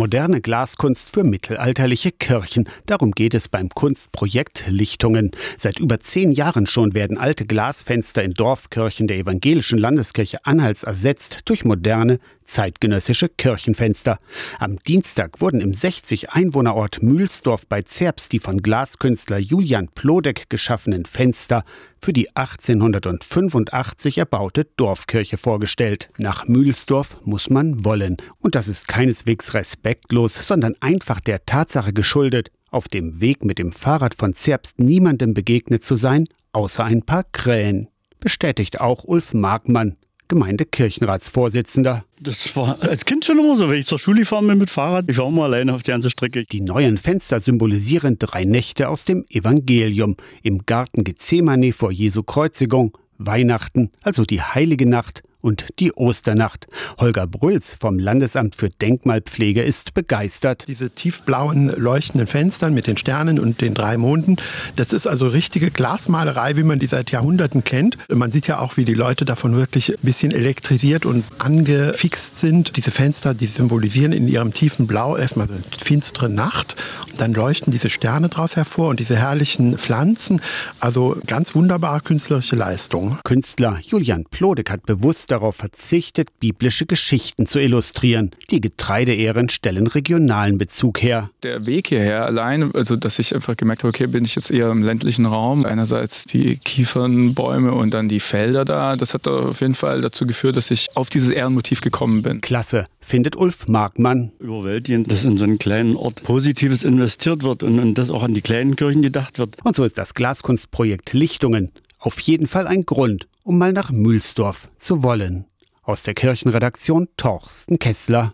Moderne Glaskunst für mittelalterliche Kirchen. Darum geht es beim Kunstprojekt Lichtungen. Seit über zehn Jahren schon werden alte Glasfenster in Dorfkirchen der evangelischen Landeskirche Anhalts ersetzt durch moderne, zeitgenössische Kirchenfenster. Am Dienstag wurden im 60 Einwohnerort Mühlsdorf bei Zerbst die von Glaskünstler Julian Plodek geschaffenen Fenster für die 1885 erbaute Dorfkirche vorgestellt. Nach Mühlsdorf muss man wollen. Und das ist keineswegs respektlos, sondern einfach der Tatsache geschuldet, auf dem Weg mit dem Fahrrad von Zerbst niemandem begegnet zu sein, außer ein paar Krähen. Bestätigt auch Ulf Markmann, Gemeindekirchenratsvorsitzender. Das war als Kind schon immer so, wenn ich zur Schule fahren bin mit Fahrrad. Ich war immer alleine auf der ganzen Strecke. Die neuen Fenster symbolisieren drei Nächte aus dem Evangelium. Im Garten Gethsemane vor Jesu Kreuzigung, Weihnachten, also die heilige Nacht und die Osternacht. Holger Brülls vom Landesamt für Denkmalpflege ist begeistert. Diese tiefblauen leuchtenden Fenster mit den Sternen und den drei Monden, das ist also richtige Glasmalerei, wie man die seit Jahrhunderten kennt. Man sieht ja auch, wie die Leute davon wirklich ein bisschen elektrisiert und angefixt sind. Diese Fenster, die symbolisieren in ihrem tiefen Blau erstmal eine finstere Nacht. Dann leuchten diese Sterne drauf hervor und diese herrlichen Pflanzen. Also ganz wunderbare künstlerische Leistung. Künstler Julian Plodek hat bewusst darauf verzichtet, biblische Geschichten zu illustrieren. Die Getreideehren stellen regionalen Bezug her. Der Weg hierher allein, also dass ich einfach gemerkt habe, okay, bin ich jetzt eher im ländlichen Raum. Einerseits die Kiefernbäume und dann die Felder da. Das hat auf jeden Fall dazu geführt, dass ich auf dieses Ehrenmotiv gekommen bin. Klasse, findet Ulf Markmann. Überwältigend, dass in so einen kleinen Ort Positives investiert wird und, und dass auch an die kleinen Kirchen gedacht wird. Und so ist das Glaskunstprojekt Lichtungen auf jeden Fall ein Grund, um mal nach Mühlsdorf zu wollen. Aus der Kirchenredaktion Torsten Kessler.